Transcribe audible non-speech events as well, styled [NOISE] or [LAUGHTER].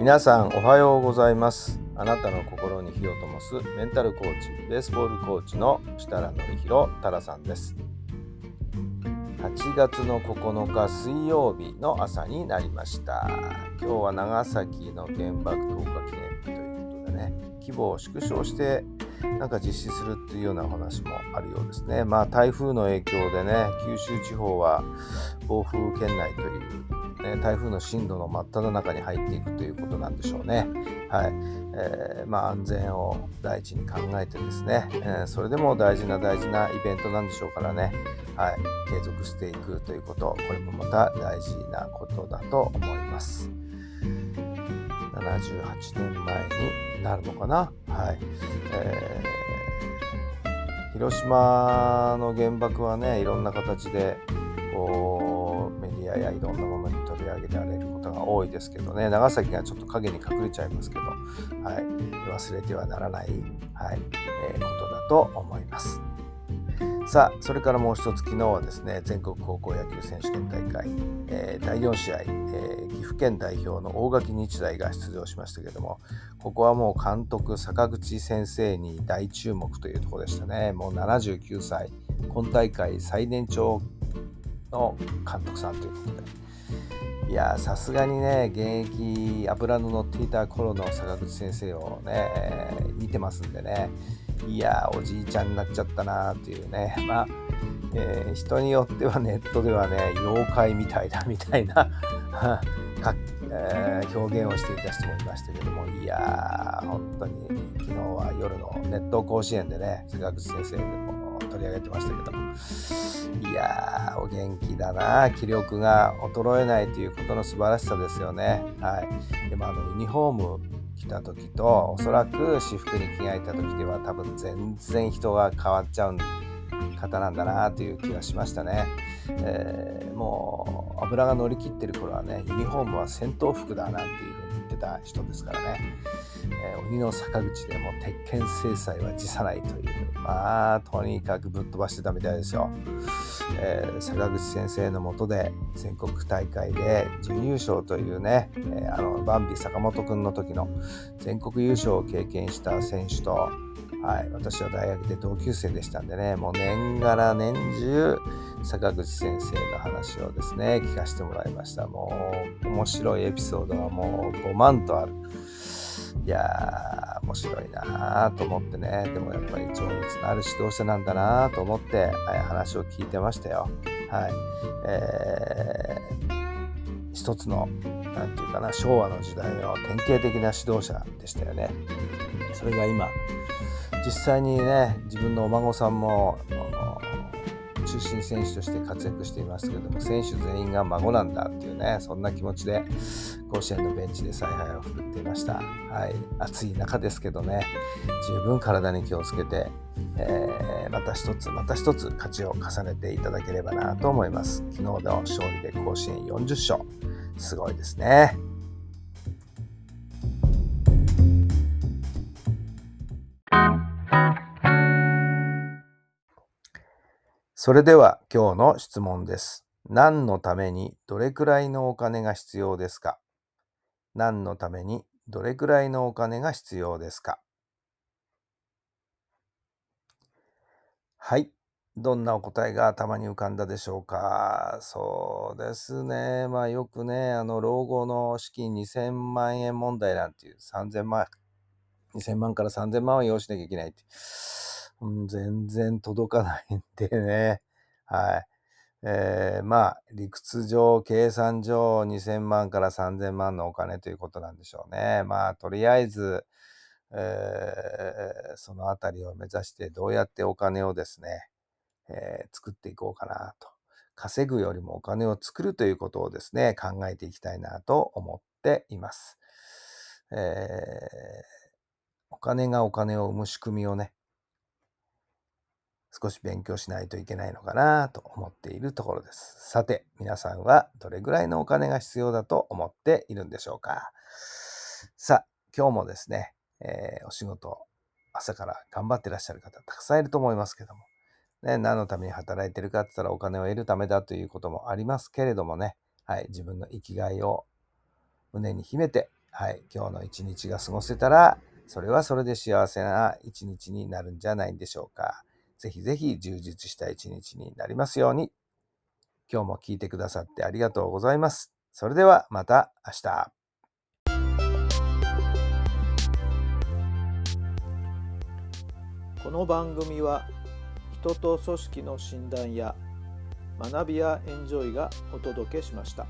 皆さんおはようございます。あなたの心に火を灯すメンタルコーチベースボールコーチの設楽範弘太良さんです。8月の9日水曜日の朝になりました。今日は長崎の原爆投下記念日ということでね規模を縮小してなんか実施するっていうようなお話もあるようですね。まあ台風の影響でね九州地方は暴風圏内というね、台風の進路の真っ只中に入っていくということなんでしょうね。はいえーまあ、安全を第一に考えてですね、えーそれでも大事な大事なイベントなんでしょうからね、はい、継続していくということこれもまた大事なことだと思います。78年前になるのかな？はいえー広島の原爆はねいろんな形でこうメディアやいろんなものに取り上げられることが多いですけどね。長崎がちょっと影に隠れちゃいますけど、はい、忘れてはならない、はい。えーことだと思います。さあそれからもう一つ昨日はですね全国高校野球選手権大会、えー第4試合、えー岐阜県代表の大垣日大が出場しましたけれどもここはもう監督坂口先生に大注目というところでしたね。もう79歳今大会最年長の監督さんということで。いやさすがにね現役油の乗っていた頃の坂口先生をね、えー見てますんでね。いやおじいちゃんになっちゃったなーっていうね。まあ、えー人によってはネットではね妖怪みたいだみたいな [LAUGHS] か、えー表現をしていた人もいましたけども。いやー本当に昨日は夜の熱湯甲子園でね坂口先生でも取り上げてましたけどいやーお元気だな。気力が衰えないということの素晴らしさですよね。はい。でもあのユニフォーム着た時とおそらく私服に着替えた時では多分全然人が変わっちゃう方なんだなという気がしましたね、えーもう油が乗り切ってる頃はねユニフォームは戦闘服だなんていうふうに言ってた人ですからね、えー鬼の坂口でも鉄拳制裁は辞さないというまあとにかくぶっ飛ばしてたみたいですよ、えー坂口先生のもとで全国大会で準優勝というね、えーあのバンビ坂本くんの時の全国優勝を経験した選手とはい、私は大学で同級生でしたんでね、もう年がら年中、坂口先生の話をですね、聞かせてもらいました。もう、面白いエピソードがもう5万とある。いやー、面白いなーと思ってね、でもやっぱり情熱のある指導者なんだなーと思って、はい、話を聞いてましたよ。はい。えー、一つの、なんていうかな、昭和の時代の典型的な指導者でしたよね。それが今、実際にね自分のお孫さんも中心選手として活躍していますけども選手全員が孫なんだっていうねそんな気持ちで甲子園のベンチで采配を振るっていました、はい、暑い中ですけどね。十分体に気をつけて、えーまた一つまた一つ勝ちを重ねていただければなと思います。昨日の勝利で甲子園40勝。すごいですね。それでは今日の質問です。何のためにどれくらいのお金が必要ですか？何のためにどれくらいのお金が必要ですか？はい。どんなお答えが頭に浮かんだでしょうか？そうですね。まあよくね、あの老後の資金2000万円問題なんていう3000万、2000万から3000万は用意しなきゃいけないって。うん、全然届かないんでね。はい。えーまあ、理屈上、計算上、2000万から3000万のお金ということなんでしょうね。まあ、とりあえず、えーそのあたりを目指して、どうやってお金をですね、えー作っていこうかなと。稼ぐよりもお金を作るということをですね、考えていきたいなと思っています。え、お金がお金を生む仕組みをね、少し勉強しないといけないのかなと思っているところです。さて、皆さんはどれぐらいのお金が必要だと思っているんでしょうか。さあ、今日もですね、えー、お仕事、朝から頑張ってらっしゃる方たくさんいると思いますけども、ね、何のために働いてるかって言ったらお金を得るためだということもありますけれどもね、はい、自分の生きがいを胸に秘めて、はい、今日の一日が過ごせたら、それはそれで幸せな一日になるんじゃないんでしょうか。ぜひぜひ充実した一日になりますように。今日も聞いてくださってありがとうございます。それではまた明日。この番組は人と組織の診断や学びやエンジョイがお届けしました。